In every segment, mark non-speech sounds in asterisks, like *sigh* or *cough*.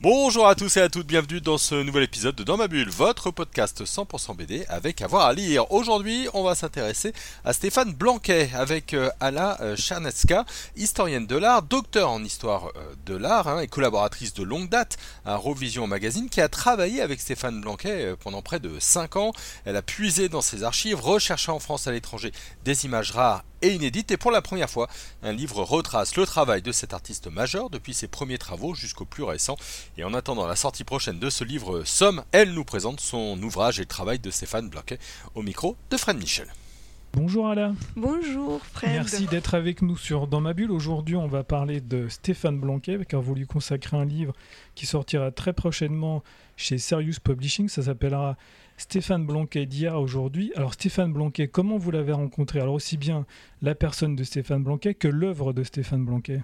Bonjour à tous et à toutes, bienvenue dans ce nouvel épisode de Dans ma bulle, votre podcast 100% BD avec avoir à lire. Aujourd'hui, on va s'intéresser à Stéphane Blanquet avec euh, Ala euh, Chernetska, historienne de l'art, docteur en histoire euh, de l'art hein, et collaboratrice de longue date à Rovision Magazine qui a travaillé avec Stéphane Blanquet pendant près de 5 ans. Elle a puisé dans ses archives, recherché en France à l'étranger des images rares et inédite et pour la première fois, un livre retrace le travail de cet artiste majeur depuis ses premiers travaux jusqu'au plus récent. Et en attendant la sortie prochaine de ce livre Somme, elle nous présente son ouvrage et le travail de Stéphane Blanquet au micro de Fred Michel. Bonjour Alain. Bonjour Fred. Merci d'être avec nous sur Dans ma bulle. Aujourd'hui, on va parler de Stéphane Blanquet, car vous lui consacrez un livre qui sortira très prochainement chez Serious Publishing. Ça s'appellera Stéphane Blanquet d'hier aujourd'hui. Alors Stéphane Blanquet, comment vous l'avez rencontré? Alors aussi bien la personne de Stéphane Blanquet que l'œuvre de Stéphane Blanquet?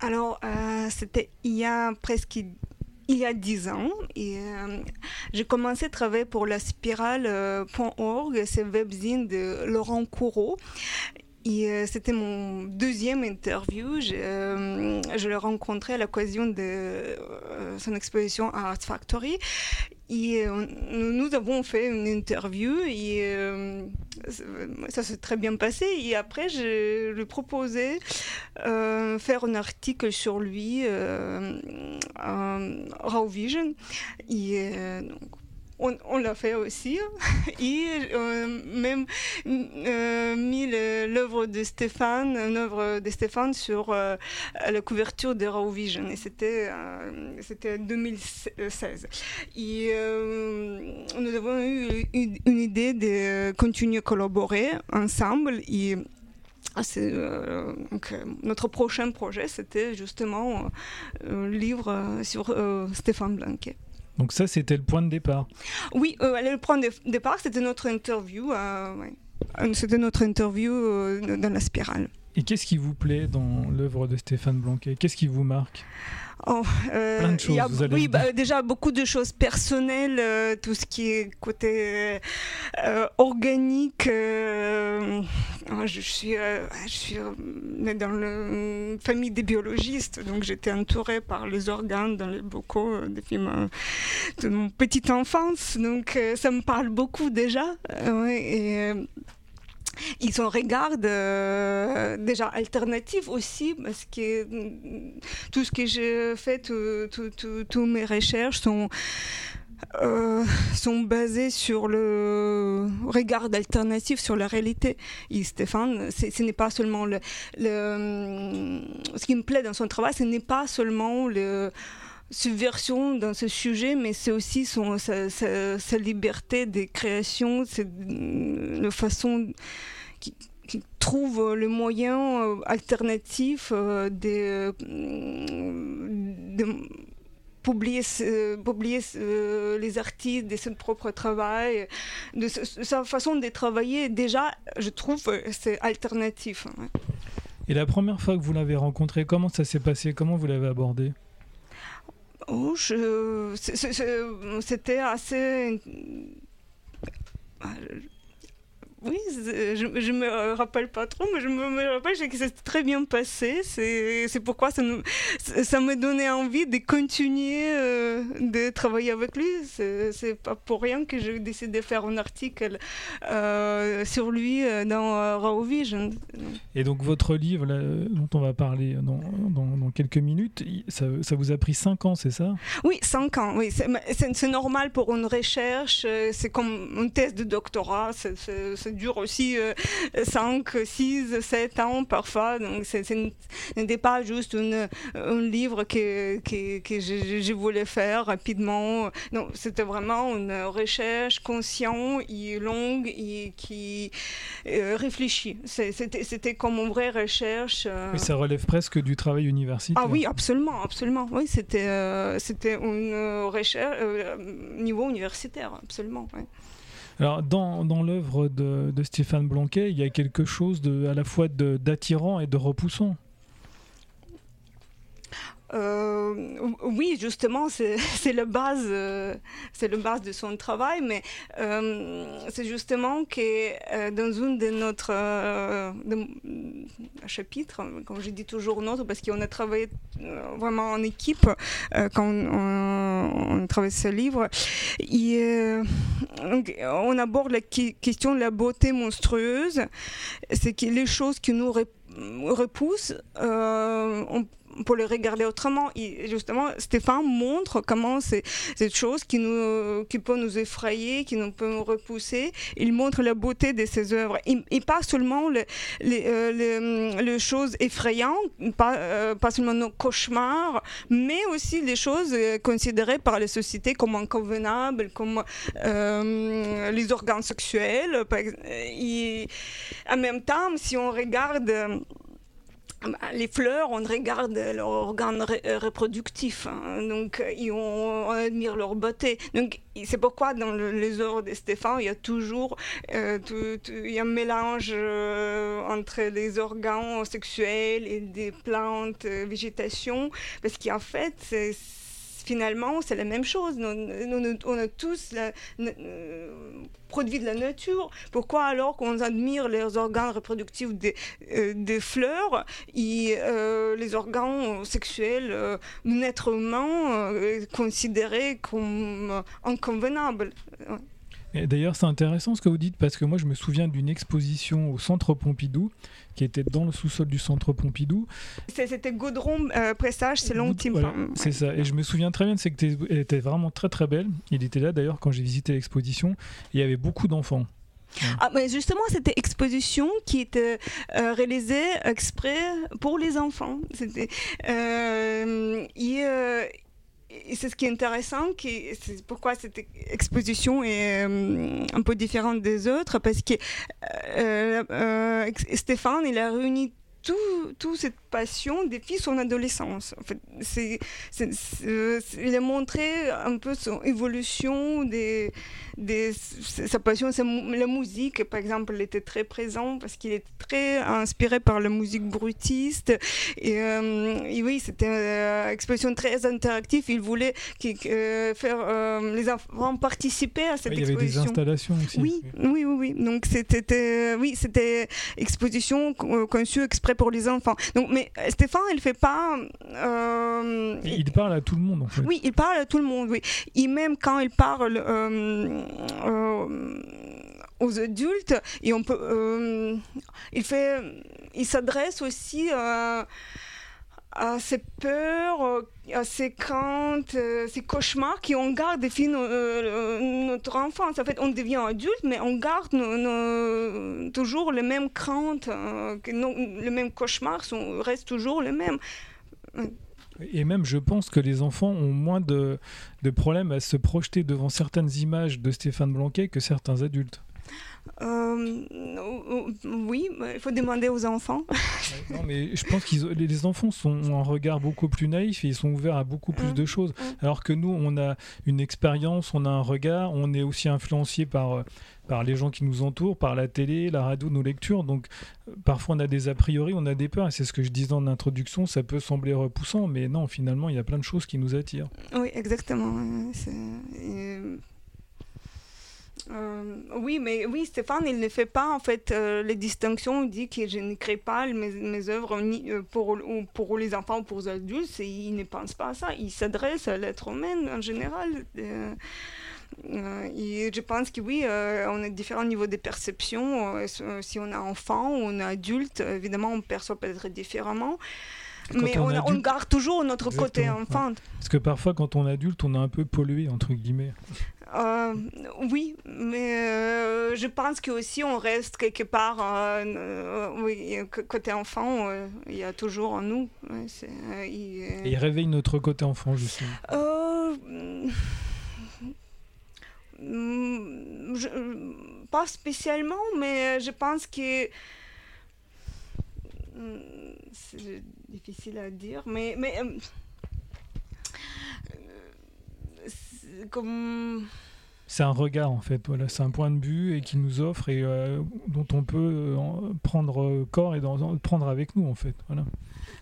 Alors euh, c'était il y a presque il y a dix ans, euh, j'ai commencé à travailler pour la spirale.org, c'est webzine de Laurent Courreau. Et euh, c'était mon deuxième interview. Je, euh, je l'ai rencontré à l'occasion de euh, son exposition à Art Factory. Et nous avons fait une interview et ça s'est très bien passé. Et après, je lui ai proposé euh, faire un article sur lui, euh, Raw Vision. On, l'a fait aussi. *laughs* Et euh, même euh, mis l'œuvre de Stéphane, de Stéphane sur euh, la couverture de Raw Vision. Et c'était c'était 2016. Et nous avons eu une, idée de continuer à collaborer ensemble. Et donc, notre prochain projet, c'était justement un livre sur Stéphane Blanquet. Donc ça, c'était le point de départ. Oui, euh, le point de départ, c'était notre interview. Euh, euh, c'était notre interview dans la spirale. Et qu'est-ce qui vous plaît dans l'œuvre de Stéphane Blanquet? Qu'est-ce qui vous marque? Oh, euh, Plein de choses, vous allez oui, bah, déjà beaucoup de choses personnelles, euh, tout ce qui est côté euh, organique. Euh, je suis, je suis dans une famille des biologistes, donc j'étais entourée par les organes dans les bocaux depuis ma, de mon petite enfance, donc ça me parle beaucoup déjà. et, ils ont regard déjà alternatif aussi parce que mm, tout ce que j'ai fait, toutes mes recherches sont euh, sont basées sur le regard alternatif sur la réalité. Et Stéphane, ce n'est pas seulement le, le, ce qui me plaît dans son travail, ce n'est pas seulement le subversion dans ce sujet, mais c'est aussi sa, liberté de création, c'est la façon qui, trouve le moyen euh, alternatif euh, de, de publier, publier les artistes de son propre travail, de sa façon de travailler. Déjà, je trouve c'est alternatif. Hein. Et la première fois que vous l'avez rencontré, comment ça s'est passé? Comment vous l'avez abordé? Oh, c'était assez. Oui, je, je me rappelle pas trop, mais je me, rappelle que c'était très bien passé. C'est pourquoi ça, nous, ça me donnait envie de continuer euh, de travailler avec lui. C'est pas pour rien que j'ai décidé de faire un article euh, sur lui euh, dans Raw Vision. Et donc votre livre, dont on va parler dans, dans, dans quelques minutes, ça, ça, vous a pris 5 ans, c'est ça? Oui, 5 ans. Oui. C'est normal pour une recherche. C'est comme une thèse de doctorat. C'est dure aussi 5, 6, 7 ans parfois. Donc, ce n'était pas juste une, un livre que, que, que je, je, voulais faire rapidement. Non, c'était vraiment une recherche consciente et longue et qui euh, réfléchit. C'était comme une vraie recherche. Euh. Mais ça relève presque du travail universitaire. Ah oui, absolument, absolument. Oui, c'était euh, c'était une recherche niveau universitaire, absolument. Alors, dans, dans l'œuvre de, Stéphane Blanquet, il y a quelque chose de, à la fois d'attirant et de repoussant. Euh, oui, justement, *laughs* c'est le base, euh, c'est le base de son travail, mais euh, c'est justement que dans une de notre chapitres, comme je dis toujours notre, parce qu'on a travaillé vraiment en équipe quand on, on, travaille ce livre, on aborde la question de la beauté monstrueuse, c'est que les choses qui nous repoussent, on pour le regarder autrement. Justement, Stéphane montre comment c'est cette chose qui, peut nous effrayer, qui nous peut nous repousser. Il montre la beauté de ses œuvres. Et, pas seulement euh, les, choses effrayantes, pas, euh, pas seulement nos cauchemars, mais aussi les choses euh, considérées par les sociétés comme inconvenables, comme les organes sexuels. En même temps, si on regarde les fleurs, on regarde leur organe euh, reproductif, hein. donc on, admire leur beauté. Donc c'est pourquoi dans les œuvres de Stéphane, il y a toujours euh, il y a un mélange euh, entre les organes sexuels et des plantes, végétation, parce qu'en fait, c'est finalement, c'est la même chose. Nous, on a tous euh, produit de la nature. Pourquoi alors qu'on admire les organes reproductifs des, euh, fleurs et euh, les organes sexuels d'un être humain considérés comme inconvenables? D'ailleurs, c'est intéressant ce que vous dites parce que moi, je me souviens d'une exposition au Centre Pompidou qui était dans le sous-sol du Centre Pompidou. C'était Gaudron euh, Pressage, c'est l'ultime. c'est ça. Et je me souviens très bien de qu'elle était vraiment très très belle. Il était là d'ailleurs quand j'ai visité l'exposition. Il y avait beaucoup d'enfants. Ah, mais justement, c'était exposition qui était euh, réalisée exprès pour les enfants. C'était, euh, c'est ce qui est intéressant, c'est pourquoi cette exposition est euh, un peu différente des autres, parce que euh, euh, Stéphane, il a réuni tout, cette passion depuis son adolescence. En fait, c'est, il a montré un peu son évolution, des, des, sa passion, c'est la musique, par exemple, était très présent parce qu'il était très inspiré par la musique brutiste. Et, euh, oui, c'était une euh, exposition très interactive. Il voulait euh, faire les enfants participer à cette exposition. Il y avait des installations aussi. Oui, oui, oui. oui. Donc c'était, oui, c'était exposition conçue exprès pour les enfants. Donc, mais Stéphane, il fait pas. Euh, il parle à tout le monde, en fait. Oui, il parle à tout le monde, oui. Et même quand il parle euh, euh, aux adultes, et on peut, il fait, il s'adresse aussi à à ces peurs, euh, à ces craintes, euh, ces cauchemars qui on garde depuis euh, notre enfance. En fait, on devient adulte, mais on garde toujours les mêmes craintes, les mêmes cauchemars sont, restent toujours les mêmes. Et même, je pense que les enfants ont moins de problèmes à se projeter devant certaines images de Stéphane Blanquet que certains adultes. Euh, oui, il faut demander aux enfants. *laughs* non, mais je pense que les enfants sont un regard beaucoup plus naïf et ils sont ouverts à beaucoup plus de mmh. choses. Mmh. Alors que nous, on a une expérience, on a un regard, on est aussi influencé par, par les gens qui nous entourent, par la télé, la radio, nos lectures. Donc parfois on a des a priori, on a des peurs. Et c'est ce que je disais en introduction, ça peut sembler repoussant, mais non, finalement, il y a plein de choses qui nous attirent. Oui, exactement. Euh, oui, mais oui, Stéphane, il ne fait pas en fait euh, les distinctions. Il dit que je n'écris pas mes, œuvres ni, euh, pour, les enfants ou pour les adultes. Il ne pense pas à ça. Il s'adresse à l'être humain en général. je pense que oui, on a différents niveaux de perception. si on est enfant ou on est adulte, évidemment, on perçoit peut-être différemment. Mais on, on, garde toujours notre côté enfant. Parce que parfois, quand on est adulte, on est un peu pollué, entre guillemets. Euh, oui, mais euh, je pense que aussi on reste quelque part, euh, oui, côté enfant, il y a toujours en nous. Et il réveille notre côté enfant, justement. pas spécialement, mais je pense que c'est difficile à dire, mais, mais comme c'est un regard en fait, voilà, c'est un point de vue et qui nous offre et euh, dont on peut euh, prendre corps et dans, prendre avec nous en fait, voilà.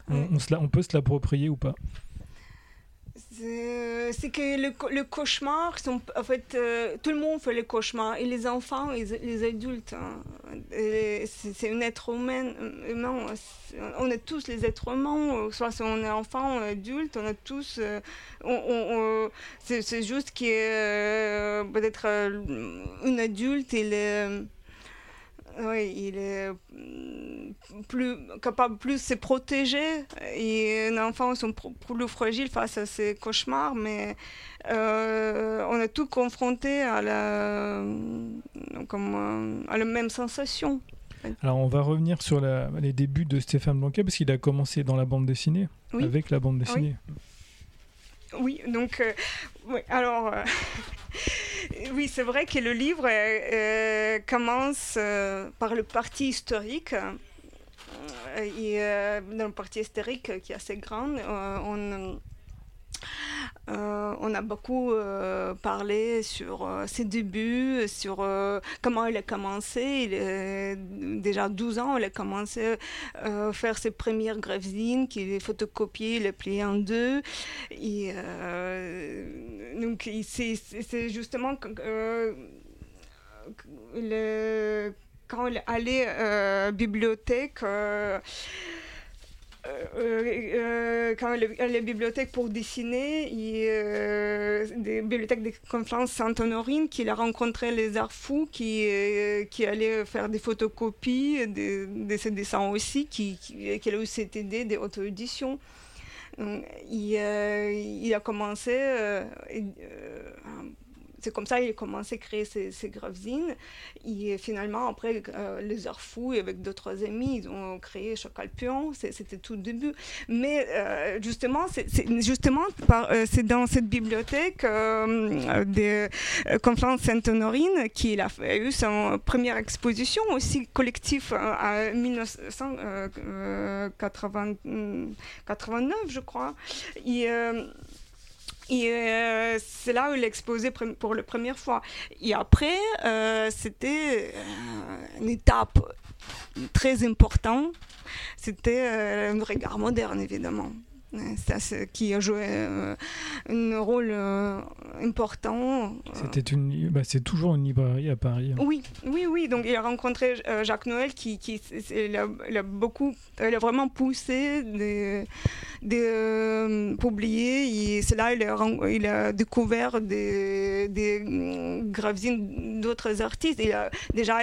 On, on, on peut se l'approprier ou pas. C'est que le, le, cauchemar, sont, en fait, euh, tout le monde fait le cauchemar, et les enfants et les adultes. Hein. C'est un être humain, humain, on est tous les êtres humains, soit on est enfant ou adulte, on est tous. Euh, on, c'est juste qu'il est peut-être un adulte, il est oui, il est mm, plus capable plus de se protéger et un enfant sont plus fragiles face à ces cauchemars, mais euh, on est tout confronté à la, comme, euh, à la même sensation. Alors on va revenir sur les débuts de Stéphane Blanquet parce qu'il a commencé dans la bande dessinée, avec la bande dessinée. Oui, donc, euh, oui, alors, euh, *laughs* oui, c'est vrai que le livre euh, commence par le parti historique. et dans le parti historique qui est assez grand, on euh, on a beaucoup euh, parlé sur euh, ses débuts, sur comment il a commencé. Il déjà 12 ans, il a commencé à faire ses premières graphisines qu'il a photocopie, il a plié en deux. Donc, c'est justement quand il allait à la bibliothèque, euh, euh, quand les, bibliothèques pour dessiner, il, euh, des bibliothèques de conflans Sainte-Honorine, qu'il a rencontré les arts fous qui, qui allaient faire des photocopies de, de ses dessins aussi, qui, qui, qui a eu cette des auto-éditions. Il, a commencé c'est comme ça qu'il a commencé à créer ses, ses gravesines. Et finalement, après, euh, les heures fous, avec d'autres amis, ils ont créé Chocalpion. C'était tout le début. Mais euh, justement, c'est justement euh, c'est dans cette bibliothèque de Conflans Sainte-Honorine qu'il a eu sa première exposition aussi collective en 1989, je crois. Et euh, c'est là où il exposé pour la première fois. Et après, euh, c'était euh, une étape très importante. C'était un regard moderne, évidemment ça, qui a joué euh, un rôle euh, important. C'était une, bah, c'est toujours une librairie à Paris. Hein. Oui, oui, oui. Donc il a rencontré euh, Jacques Noël qui, qui il a, beaucoup, il a vraiment poussé de, de publier. C'est là il a, il a découvert des, des gravines d'autres artistes. Il a, déjà,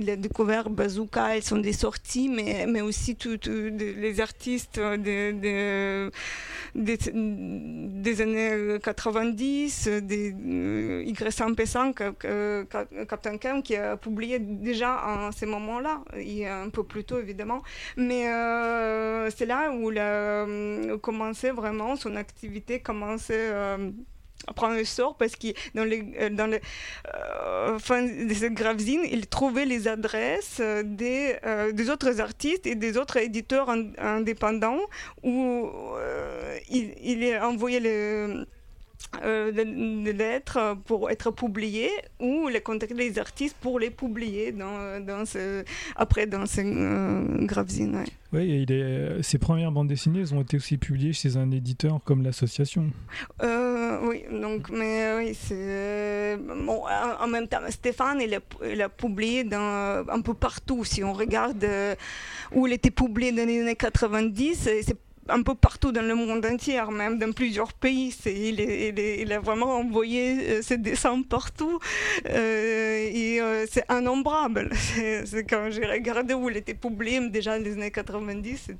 il a, découvert Bazooka, elles sont des sorties, mais, mais aussi tous les artistes de, de des, années 90, des euh, Y100P100, Captain Cam, qui a publié déjà en ces moments-là, un peu plus tôt évidemment. Mais euh, c'est là où il a euh, commencé vraiment, son activité commençait prendre le sort parce que dans les, euh, dans les euh, fin de cette gravesine, il trouvait les adresses des, euh, des autres artistes et des autres éditeurs indépendants où il, il envoyé les euh, lettres pour être publiées ou les contacter les artistes pour les publier dans, dans ce, après dans ces euh, gravesines. Oui, il est, ses premières bandes dessinées elles ont été aussi publiées chez un éditeur comme l'association. Euh, oui, donc, mais oui, c'est. Bon, en, même temps, Stéphane, il a, il a publié dans, un peu partout. Si on regarde où il était publié dans les années 90, c'est un peu partout dans le monde entier, même dans plusieurs pays. il, il, a vraiment envoyé euh, ses dessins partout euh, et euh, c'est innombrable. *laughs* Quand j'ai regardé où il était publié, déjà dans les années 90.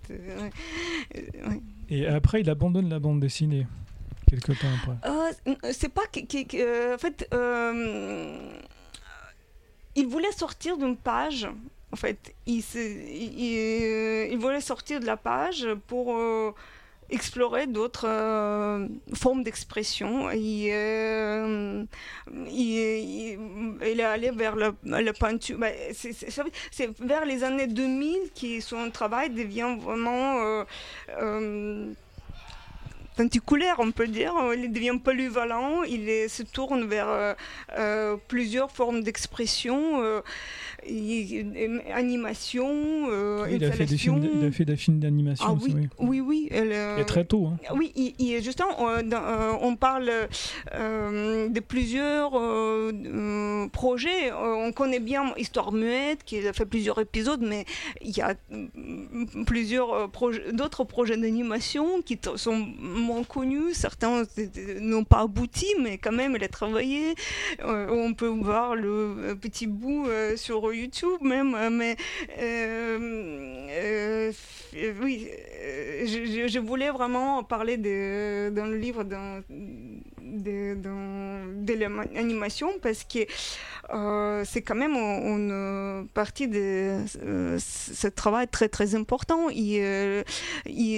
Et après, il abandonne la bande dessinée, quelque temps après. c'est pas que, en fait, il voulait sortir d'une page en fait, il, il, voulait sortir de la page pour euh, explorer d'autres euh, formes d'expression. Il, euh, il, est allé vers la, peinture. Bah, c'est vers les années 2000 que son travail devient vraiment on peut dire. Il devient polyvalent, il se tourne vers plusieurs formes d'expression animation, euh, il, a fait des films, il a fait des films d'animation ah, oui, oui, oui. oui et très tôt. Hein. Oui, il, justement, on, parle de plusieurs projets. On connaît bien Histoire muette, qui a fait plusieurs épisodes, mais il y a plusieurs d'autres projets d'animation qui sont moins connus. Certains n'ont pas abouti, mais quand même, il a travaillé. on peut voir le petit bout sur YouTube même, euh, mais euh, euh, oui, je, voulais vraiment parler de, dans le livre de, de l'animation parce que euh, c'est quand même une partie de euh, ce travail très très important. Et, euh,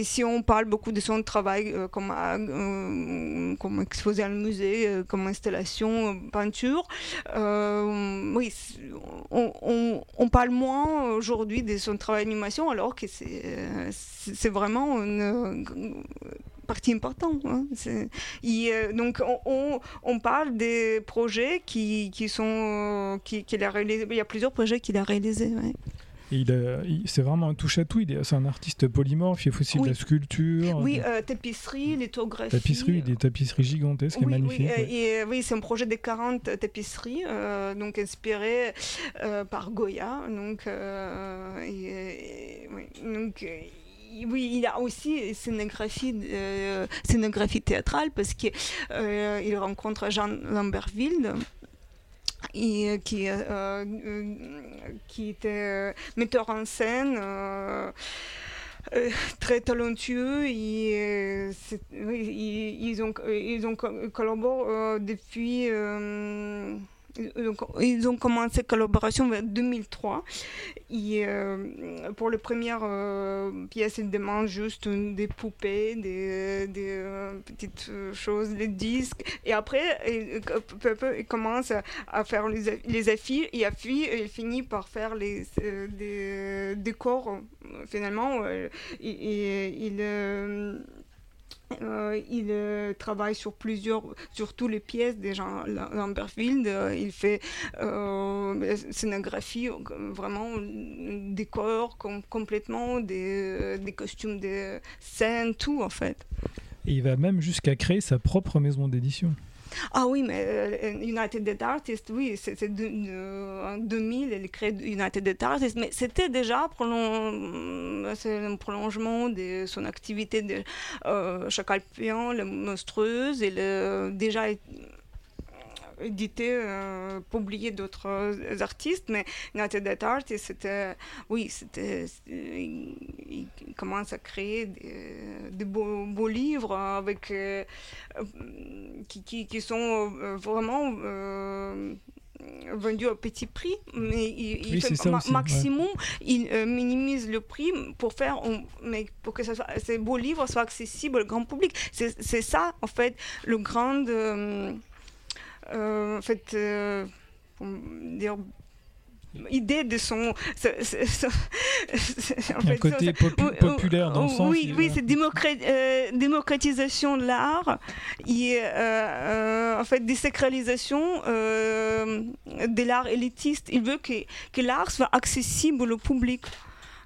si on parle beaucoup de son travail comme, comme exposé à le musée, comme installation, peinture, oui, on, on, parle moins aujourd'hui de son travail d'animation alors que c'est vraiment une partie importante. Hein. Euh, donc on, on, parle des projets qui, qui sont qui, qu'il a réalisé. Il y a plusieurs projets qu'il a réalisés. il, c'est vraiment un touche à tout. c'est un artiste polymorphe. Il fait aussi de la sculpture. Oui, euh, tapisserie, lithographie. Tapisserie, des tapisseries gigantesques et magnifiques. Oui, et, oui c'est un projet de 40 tapisseries, euh, donc inspiré par Goya. Donc, et, donc oui, il a aussi scénographie, euh, scénographie théâtrale parce qu'il euh, rencontre Jean Lambertville euh, qui, était metteur en scène. très talentueux ils, ont, ils ont collaboré depuis donc, ils ont commencé collaboration en 2003. Et, euh, pour la première euh, pièce, ils demandent juste des poupées, des, euh, petites choses, des disques. Et après, ils, peu, peu, ils commencent à faire les, affiches. Et puis, il finit par faire les, des décors. Finalement, il euh, il euh, travaille sur plusieurs, sur toutes les pièces déjà Lamberfield. Euh, il fait scénographie, vraiment décor complètement, des, des costumes de scène, tout en fait. Et il va même jusqu'à créer sa propre maison d'édition. Ah oui, mais euh, United Artists, oui, c'est en 2000, elle crée United Artists, mais c'était déjà prolong... un prolongement de son activité de euh, Chacalpion, la monstrueuse, elle déjà édité, euh, publié d'autres artistes, mais United Artists, c'était, oui, c'était, il, commence à créer des, beaux, beaux, livres avec qui, qui, sont euh, vraiment euh, vendus au petit prix, mais il, fait maximum, il euh, minimise le prix pour faire, mais pour que ces beaux livres soient accessibles au grand public. C'est ça, en fait, le grand, en fait, dire idée de son. *laughs* un côté populaire dans le sens. Oui, oui c'est euh, démocratisation de l'art et euh, euh, en fait désacralisation de l'art élitiste. Il veut que, que l'art soit accessible au public.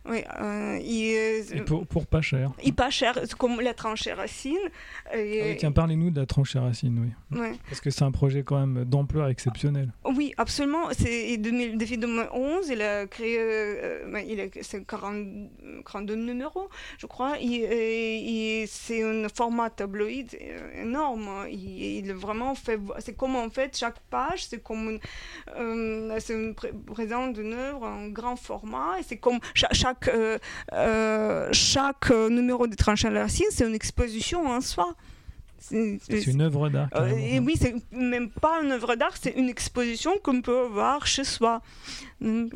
Oui, euh, il, pour, pour, pas cher. Il pas cher, comme la tranchée racine. Et... Ah tiens, parlez-nous de la tranchée racine, oui. Parce que c'est un projet quand même d'ampleur exceptionnelle. Oui, absolument. C'est depuis 2011, il a créé, euh, il a, c'est 42 numéros, je crois. Et, c'est un format tabloïd énorme. Il, vraiment fait, c'est comme en fait chaque page, c'est comme une, euh, c'est une présence d'une œuvre en grand format. Et c'est comme chaque chaque, euh, euh, chaque numéro de Tranchant la Racine, c'est une exposition en soi. C'est une œuvre d'art. Euh, et oui, c'est même pas une œuvre d'art, c'est une exposition qu'on peut voir chez soi.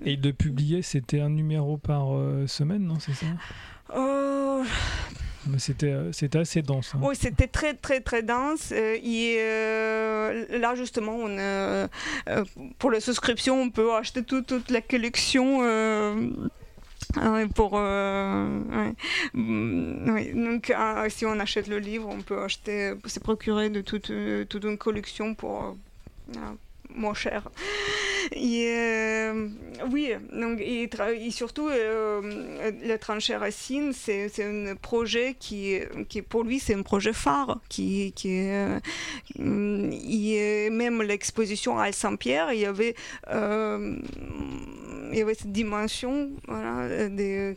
Et de publier, c'était un numéro par semaine, non C'est ça? C'était, c'était assez dense. Hein. Oui, c'était très, très, très dense. et là, justement, on, pour la souscription, on peut acheter toute la collection pour euh, mm, donc ah, si on achète le livre on peut acheter se procurer de toute, toute une collection pour moins cher. Et, euh, oui, donc, et, surtout, euh, la tranchée racine, c'est un projet qui, qui, pour lui, c'est un projet phare. Qui, qui, euh, même l'exposition à Saint-Pierre, il y avait il y avait cette dimension voilà,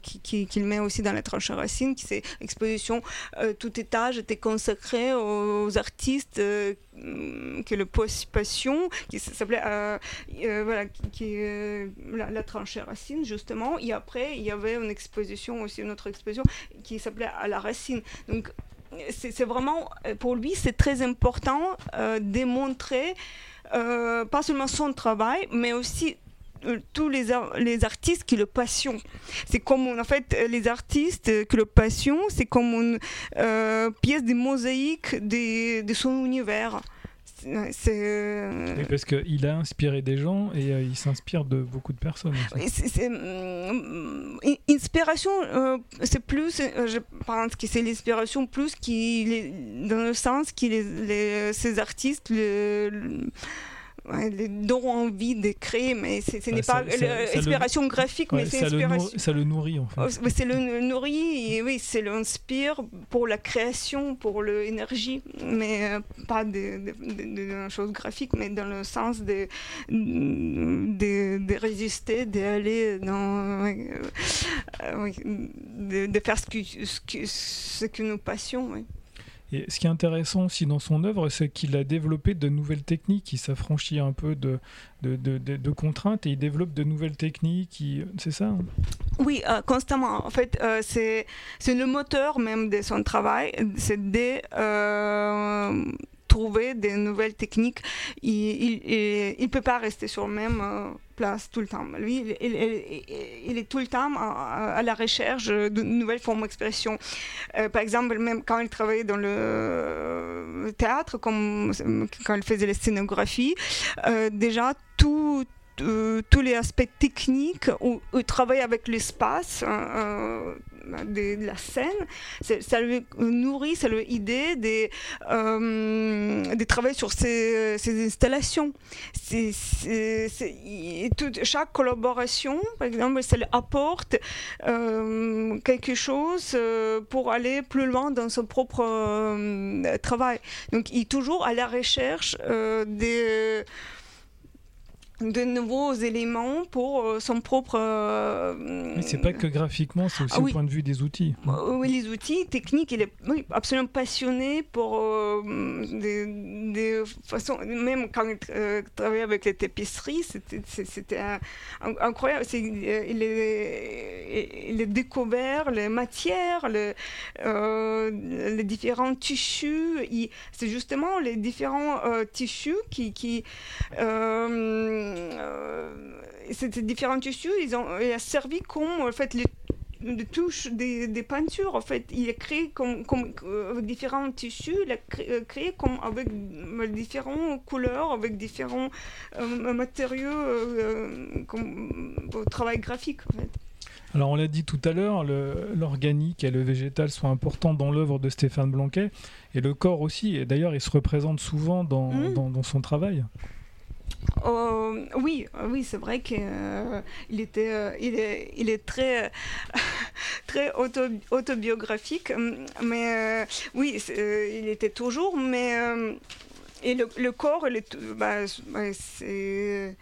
qu'il qui, met aussi dans la tranchée racine, qui c'est exposition, tout étage était consacré aux, artistes que le passion, qui s'appelait euh, voilà, qui, la, la, tranchée racine, justement. Et après, il y avait une exposition aussi, une autre exposition qui s'appelait À la racine. Donc, c'est vraiment, pour lui, c'est très important euh, démontrer euh, pas seulement son travail, mais aussi euh, tous les, les artistes qui le passionnent. C'est comme, en fait, les artistes qui le passionnent, c'est comme une pièce de mosaïque de, de son univers. C'est euh, parce qu'il a inspiré des gens et euh, il s'inspire de beaucoup de personnes. C'est, inspiration, euh, c'est plus, je pense que c'est l'inspiration plus qui, dans le sens que les, ces artistes, dont envie de créer, mais ce n'est pas l'inspiration graphique, mais c'est l'inspiration. Ça le nourrit en fait. Oh, c'est le nourrit, et oui, c'est l'inspire pour la création, pour l'énergie, mais euh, pas de, de, de, choses graphiques, mais dans le sens de, de, résister, d'aller dans. Euh, de, faire ce que, ce que, ce que nous passions. Oui. Et ce qui est intéressant aussi dans son œuvre, c'est qu'il a développé de nouvelles techniques. Il s'affranchit un peu de, de, de, contraintes et il développe de nouvelles techniques. C'est ça hein? Oui, euh, constamment. En fait, euh, c'est le moteur même de son travail. C'est de euh, trouver des nouvelles techniques. Il ne peut pas rester sur le même tout le temps. Lui, il, est tout le temps à, la recherche de nouvelles formes d'expression. Euh, par exemple, même quand il travaillait dans le théâtre, comme quand il faisait les scénographies, euh, déjà euh, tous les aspects techniques ou, travailler avec l'espace hein, euh, de, la scène, ça lui nourrit, ça lui idée de, euh, de travailler sur ces, ces installations. C'est, chaque collaboration, par exemple, ça lui apporte quelque chose pour aller plus loin dans son propre travail. Donc, il est toujours à la recherche des de nouveaux éléments pour euh, son propre. Euh, Mais c'est pas que graphiquement, c'est aussi ah au point de vue des outils. Euh, oui, les outils techniques, il est absolument passionné pour des, façons. Même quand il travaillait avec les tapisseries, c'était incroyable. il, est, il est découvert les matières, les, les différents tissus. C'est justement les différents tissus qui. qui euh, ces différents tissus, ils ont il a servi comme en fait les de touches des, des, peintures. En fait, il a créé comme, comme euh, avec différents tissus, il a créé, euh, comme avec différentes couleurs, avec différents matériaux comme, au travail graphique. En fait. Alors on l'a dit tout à l'heure, l'organique et le végétal sont importants dans l'œuvre de Stéphane Blanquet et le corps aussi. Et d'ailleurs, il se représente souvent dans, mmh. dans, dans son travail. Euh, oui, oui, c'est vrai qu'il euh, était, euh, il est, il est très, *laughs* très autobiographique, mais oui, il était toujours, mais et le, corps, bah, c'est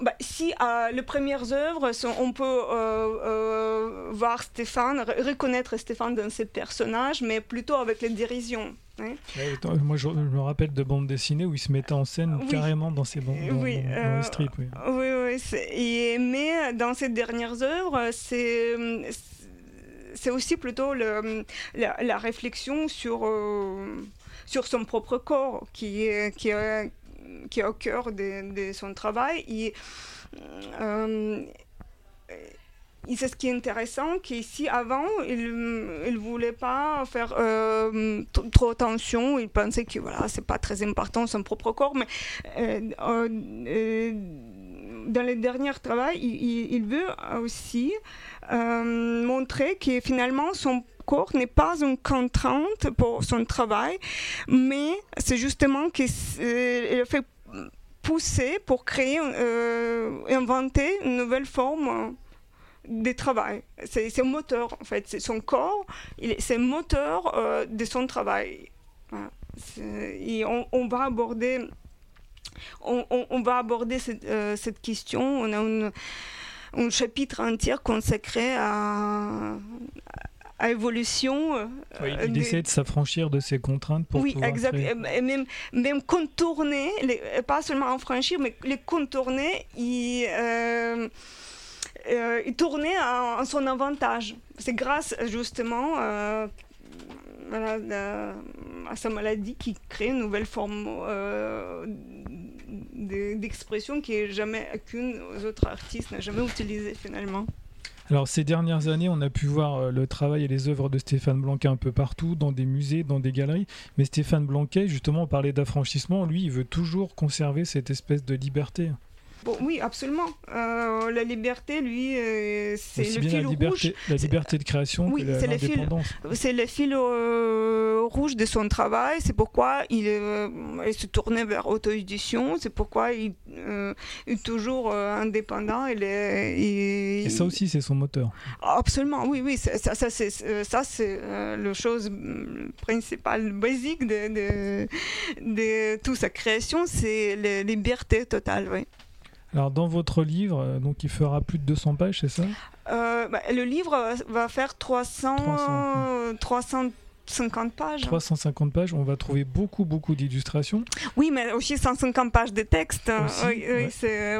bah, si les premières œuvres, on peut euh, euh, voir Stéphane, reconnaître Stéphane dans ses personnages, mais plutôt avec les dérisions. Hein. moi, je, me rappelle de bandes dessinées où il se mettait en scène carrément dans ses bandes, oui, dans, les strips. Oui, oui, oui mais dans ces dernières œuvres, c'est c'est aussi plutôt le, la, réflexion sur, sur son propre corps qui, qui, qui est au cœur de, son travail. Et, euh, c'est ce qui est intéressant, qu'ici, avant, il ne voulait pas faire euh, trop attention. Il pensait que voilà, c'est pas très important son propre corps, mais euh, dans les derniers travaux, il, veut aussi montrer que finalement son n'est pas une contrainte pour son travail, mais c'est justement qu'il fait pousser pour créer, inventer une nouvelle forme de travail. C'est un moteur, en fait. C'est son corps, c'est le moteur euh, de son travail. Et on, va aborder, on, va aborder cette, euh, cette, question. On a un chapitre entier consacré à évolution. Euh, il essaie de s'affranchir de ses contraintes pour oui, exact. Et même, même contourner, les, pas seulement en franchir, mais les contourner, il, euh, il tournait en, son avantage. C'est grâce justement euh, à sa maladie qui crée une nouvelle forme euh, d'expression qui jamais aucune autres artistes n'a jamais utilisée finalement. Alors ces dernières années, on a pu voir le travail et les œuvres de Stéphane Blanquet un peu partout, dans des musées, dans des galeries. Mais Stéphane Blanquet, justement, on parlait d'affranchissement, lui, il veut toujours conserver cette espèce de liberté oui, absolument. Euh, la liberté, lui, euh, c'est le fil la liberté, rouge. La liberté de création, oui, c'est le fil, c'est le fil euh, rouge de son travail. C'est pourquoi il, se tournait vers auto-édition. C'est pourquoi il est toujours indépendant. Il est, Et ça aussi, c'est son moteur. Absolument, oui, oui. Ça, ça, c'est, ça, c'est la chose principale, basique de, de, de toute sa création, c'est la liberté totale, oui. Alors dans votre livre, euh, donc il fera plus de 200 pages, c'est ça? Euh, bah, Le livre va faire 300, 300. 300 350 pages. 350 pages, on va trouver beaucoup, beaucoup d'illustrations. Oui, mais aussi 150 pages de texte. oui,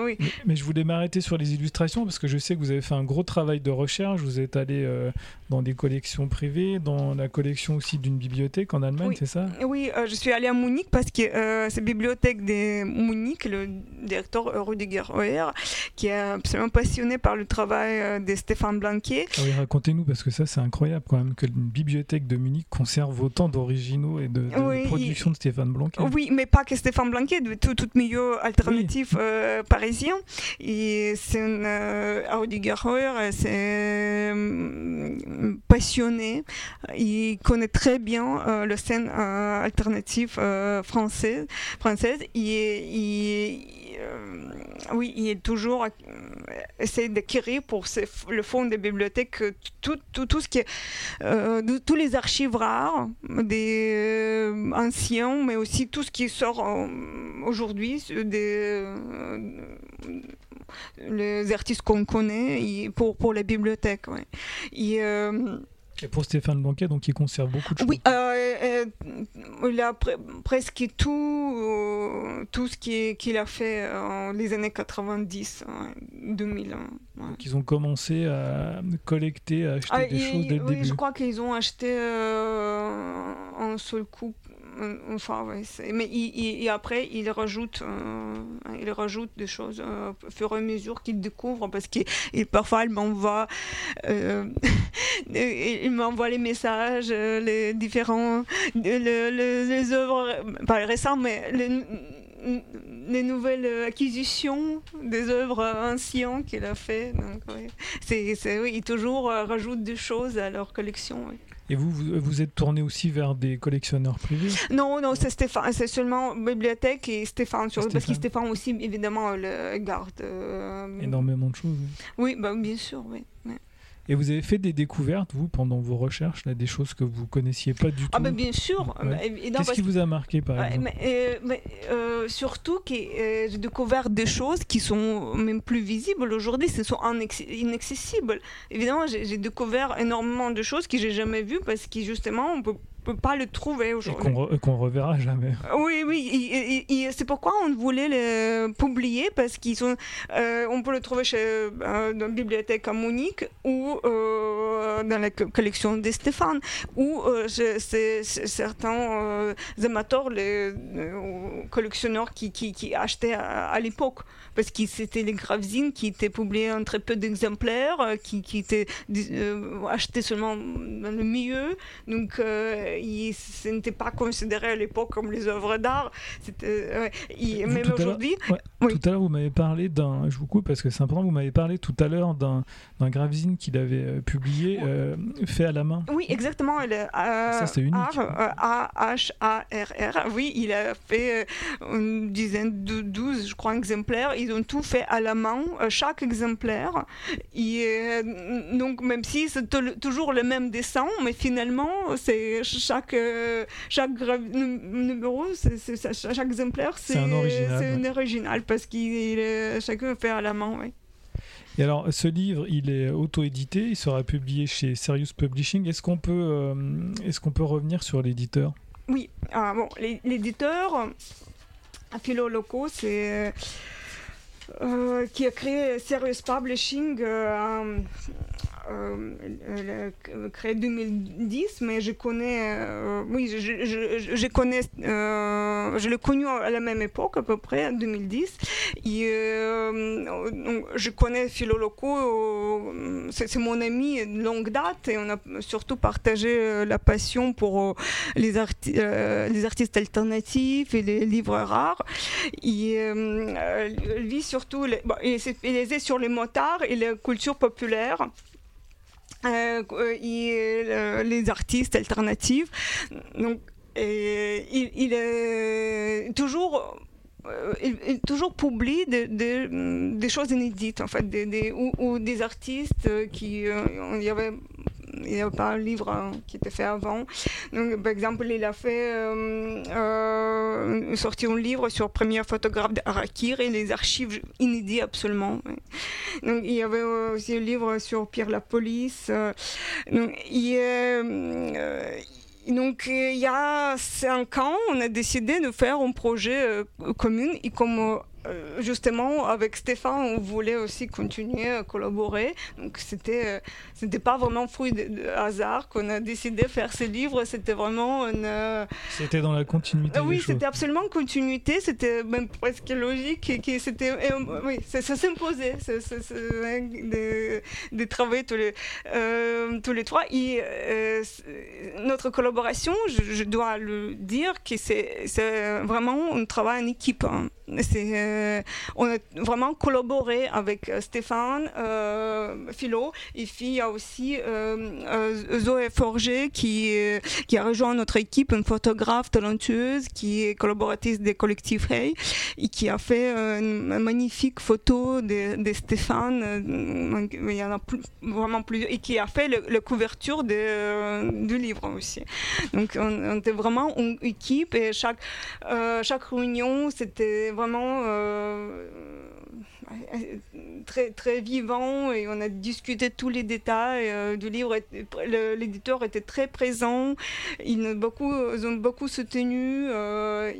oui, Mais, je voulais m'arrêter sur les illustrations parce que je sais que vous avez fait un gros travail de recherche. Vous êtes allé euh, dans des collections privées, dans la collection aussi d'une bibliothèque en Allemagne, c'est ça? Oui, euh, je suis allée à Munich parce que euh, cette bibliothèque de Munich, le directeur Rudiger Hoer, qui est absolument passionné par le travail de Stéphane Blanquier. Ah oui, racontez-nous parce que ça, c'est incroyable quand même que une bibliothèque de Munich conserve autant d'originaux et de, de productions de Stéphane Blanquet. Oui, mais pas que Stéphane Blanquet, de tout, tout milieu alternatif euh, parisien. Et c'est un euh, c'est euh, passionné. Il connaît très bien euh, la scène alternative française. française. Il, il oui, il est toujours essaie d'acquérir pour le fonds des bibliothèques tout, tout, tout ce qui est, tous les archives des anciens, mais aussi tout ce qui sort aujourd'hui des les artistes qu'on connaît pour, pour la bibliothèque. Pour Stéphane Blanquet, donc il conserve beaucoup de choses. Oui, euh, euh, il a presque tout, euh, tout ce qu'il a fait en les années 90, 2000. Donc ils ont commencé à collecter, à acheter ah, des choses dès le oui, Je crois qu'ils ont acheté un seul coup enfin, ouais, mais il, et après, il rajoute, euh, il rajoute des choses au fur et à mesure qu'il découvre, parce qu'il parfois m'envoie, euh, il m'envoie les messages, les différents, les, œuvres, pas récentes, mais les, les nouvelles acquisitions des œuvres anciennes qu'il a fait. Donc, c'est, oui, il toujours rajoute des choses à leur collection. Et vous, vous, êtes tourné aussi vers des collectionneurs privés? Non, non, c'est Stéphane, c'est seulement bibliothèque et Stéphane, sur, parce que Stéphane aussi, évidemment, le garde. Euh, Énormément de choses. Oui, bah, bien sûr, oui. Et vous avez fait des découvertes, vous, pendant vos recherches, là, des choses que vous connaissiez pas du tout Ah, ben bien sûr. Qu'est-ce qui vous a marqué, par exemple mais, euh, euh, Surtout que euh, j'ai découvert des choses qui sont même plus visibles aujourd'hui, ce sont inaccessibles. Évidemment, j'ai découvert énormément de choses que j'ai jamais vues parce que justement, on peut pas le trouver aujourd'hui. Et qu'on ne reverra jamais. Oui, oui. c'est pourquoi on voulait le publier parce qu'ils sont, euh, on peut le trouver chez, euh, dans la bibliothèque à Munich ou euh, dans la collection de Stéphane ou c'est certains amateurs, les collectionneurs qui, qui, qui achetaient à, l'époque parce que c'était les gravzines qui étaient publiées en très peu d'exemplaires, qui, qui étaient achetés seulement dans le milieu. Donc ce n'était pas considéré à l'époque comme les œuvres d'art. même aujourd'hui. Tout à l'heure, vous m'avez parlé d'un. Je vous coupe parce que c'est important. Vous m'avez parlé tout à l'heure d'un gravesine qu'il avait publié, fait à la main. Oui, exactement. Ça, c'est unique. A-H-A-R-R. Oui, il a fait une dizaine, de 12, je crois, exemplaires. Ils ont tout fait à la main, chaque exemplaire. Et, donc, même si c'est toujours le même dessin, mais finalement, c'est chaque, chaque numéro, chaque exemplaire, c'est un original, original parce qu'il chacun fait à la main. Et alors, ce livre, il est auto-édité, il sera publié chez Serious Publishing. Est-ce qu'on peut, euh, est-ce qu'on peut revenir sur l'éditeur? Oui, ah, bon, l'éditeur, Philo Loco, c'est euh, qui a créé Serious Publishing euh, euh, euh, créé 2010, mais je connais, euh, oui, je, je, je, connais, je l'ai connu à la même époque, à peu près, en 2010. Et, je connais Philo Loco, c'est mon ami de longue date, et on a surtout partagé la passion pour les, les artistes alternatifs et les livres rares. Et, lui, surtout, il, est, sur les motards et la culture populaire. Euh, et euh, les artistes alternatifs. Donc, il, il, est toujours euh, il, toujours publie des choses inédites en fait des, ou, des artistes qui il y avait il n'y a pas un livre hein, qui était fait avant. Donc, par exemple, il a fait euh, euh, sorti un livre sur premier photographe d'Arakir et les archives inédites absolument. Donc, il y avait aussi un livre sur Pierre la Police. Euh, donc, il, donc, il y a cinq ans, on a décidé de faire un projet commun et comme euh, justement, avec Stéphane, on voulait aussi continuer à collaborer. Donc, c'était, euh, c'était pas vraiment fruit de, hasard qu'on a décidé de faire ces livres. C'était vraiment une. Euh, c'était dans la continuité. oui, c'était absolument continuité. C'était même presque logique. Et, c'était, oui, ça, s'imposait de, de, travailler tous les, tous les trois. Et notre collaboration, je, dois le dire, que c'est, c'est vraiment un travail en équipe. Hein. C'est euh, on a vraiment collaboré avec euh, Stéphane euh, Philo et puis il y a aussi Zoé Forger qui, qui a rejoint notre équipe, une photographe talentueuse qui est collaboratrice des collectifs Hey et qui a fait une magnifique photo de, Stéphane. Il y en a vraiment plus et qui a fait la couverture du livre aussi. Donc on, était vraiment une équipe et chaque, chaque réunion c'était vraiment très, très vivant et on a discuté tous les détails euh, du livre. L'éditeur était très présent, ils, beaucoup, ont beaucoup soutenu euh,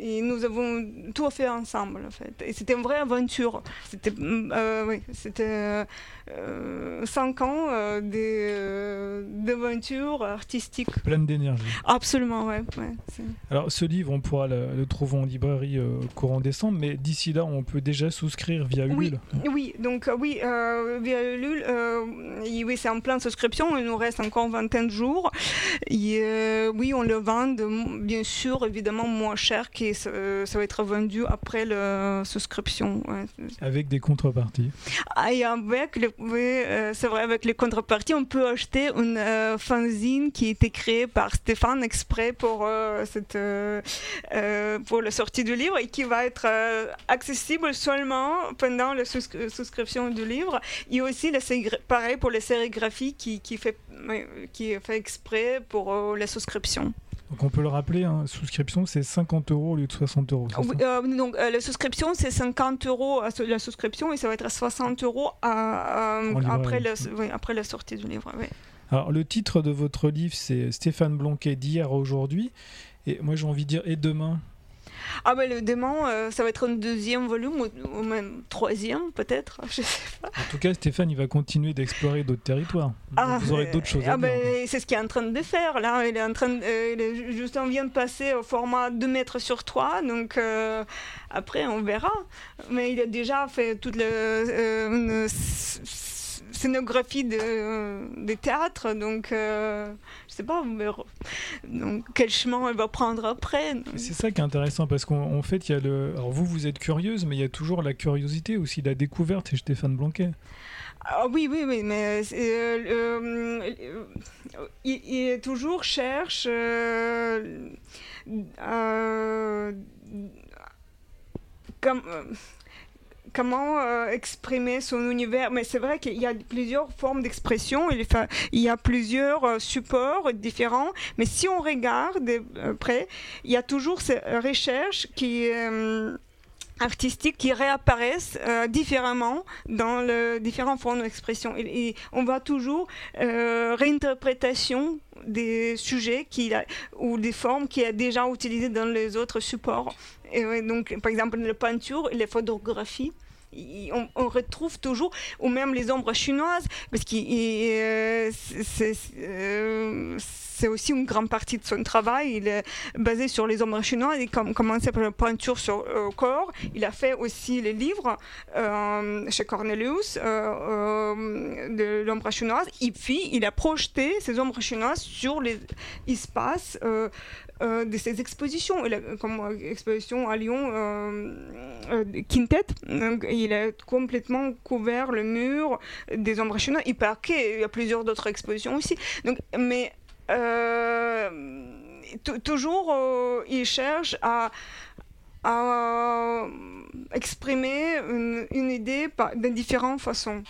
et nous avons tout fait ensemble en fait. Et c'était une vraie aventure. C'était cinq ans d'aventure artistique. Pleine d'énergie. Absolument, ouais. Alors ce livre, on pourra le, trouver en librairie courant décembre, mais d'ici là, on peut déjà souscrire via Ulule. Oui, donc euh, oui, euh, via Ulule, euh, oui, c'est en pleine souscription, il nous reste encore une vingtaine de jours. Et, oui, on le vend bien sûr, évidemment, moins cher que ça, va être vendu après la souscription. Avec des contreparties. Ah, et avec, oui, c'est vrai, avec les contreparties, on peut acheter une fanzine qui a été créée par Stéphane exprès pour, cette, pour la sortie du livre et qui va être accessible seulement pendant la souscription du livre. Il y a aussi la pareil pour les sérigraphies qui, qui, fait, qui est fait exprès pour euh, la souscription. Donc on peut le rappeler, hein, souscription c'est 50 euros au lieu de 60 euros. Euh, donc euh, la souscription c'est 50 euros à la souscription et ça va être à 60 euros après, la, après la sortie du livre. Alors le titre de votre livre c'est Stéphane Blanquet d'hier à aujourd'hui. Et moi j'ai envie de dire et demain? Ah ben le démon, euh, ça va être un deuxième volume ou, même troisième peut-être, *laughs* je sais pas. En tout cas, Stéphane, il va continuer d'explorer d'autres territoires. Ah, vous aurez d'autres choses ah à ben, C'est ce qu'il est en train de faire là. Il est en train, de, euh, juste on vient de passer au format 2 mètres sur 3, donc euh, après on verra. Mais il a déjà fait toute le scénographie de, des théâtres, donc je sais pas donc, quel chemin elle va prendre après. C'est ça qui est intéressant parce qu'en fait, il y a le. Alors vous, vous êtes curieuse, mais il y a toujours la curiosité aussi, la découverte chez Stéphane Blanquet. Ah, oui, oui, oui, mais euh, il, toujours cherche comme, comment euh, exprimer son univers. Mais c'est vrai qu'il y a plusieurs formes d'expression, il, y a plusieurs euh, supports différents. Mais si on regarde euh, près, il y a toujours ces recherches qui artistiques qui réapparaissent différemment dans les différentes formes d'expression. On voit toujours réinterprétation des sujets qui ou des formes qui a déjà utilisées dans les autres supports. Et donc, par exemple, la peinture et les photographies on, retrouve toujours, ou même les ombres chinoises, parce que euh, euh, c'est aussi une grande partie de son travail. Il est basé sur les ombres chinoises. Il a commencé par la peinture sur le corps. Il a fait aussi les livres euh, chez Cornelius de l'ombre chinoise. Et puis, il a projeté ces ombres chinoises sur les espaces euh, de ces expositions, comme exposition à Lyon, euh, euh, Quintet, il a complètement couvert le mur des ombres chinois. Il parquet, il y a plusieurs d'autres expositions aussi. Donc, mais toujours, il cherche à, exprimer une, idée de différentes façons.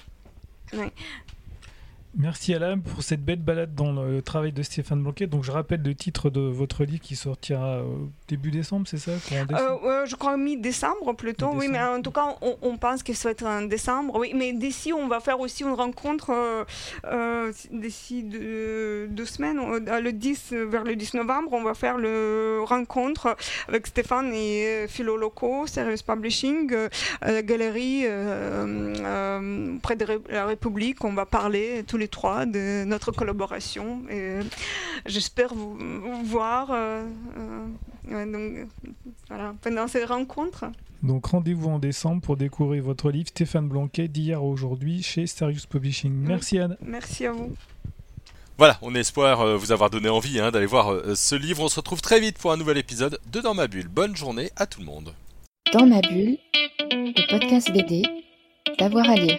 Merci Alain pour cette belle balade dans le travail de Stéphane Blanquet. Donc je rappelle le titre de votre livre qui sortira début décembre, c'est ça euh, Je crois mi-décembre plutôt, oui, mais en tout cas on, pense va être en décembre. Oui, mais d'ici on va faire aussi une rencontre euh, euh, d'ici deux, semaines, le 10 vers le 10 novembre, on va faire le rencontre avec Stéphane et Philo Locaux, Serious Publishing, à la galerie près de la République. On va parler tous les trois de notre collaboration. Et j'espère vous, voir euh, euh, donc, voilà, pendant ces rencontres. Donc rendez-vous en décembre pour découvrir votre livre Stéphane Blanquet d'hier à aujourd'hui chez Serious Publishing. Merci Anne. Merci à vous. Voilà, on espère euh, vous avoir donné envie hein, d'aller voir ce livre. On se retrouve très vite pour un nouvel épisode de Dans ma bulle. Bonne journée à tout le monde. Dans ma bulle, le podcast BD, d'avoir à lire.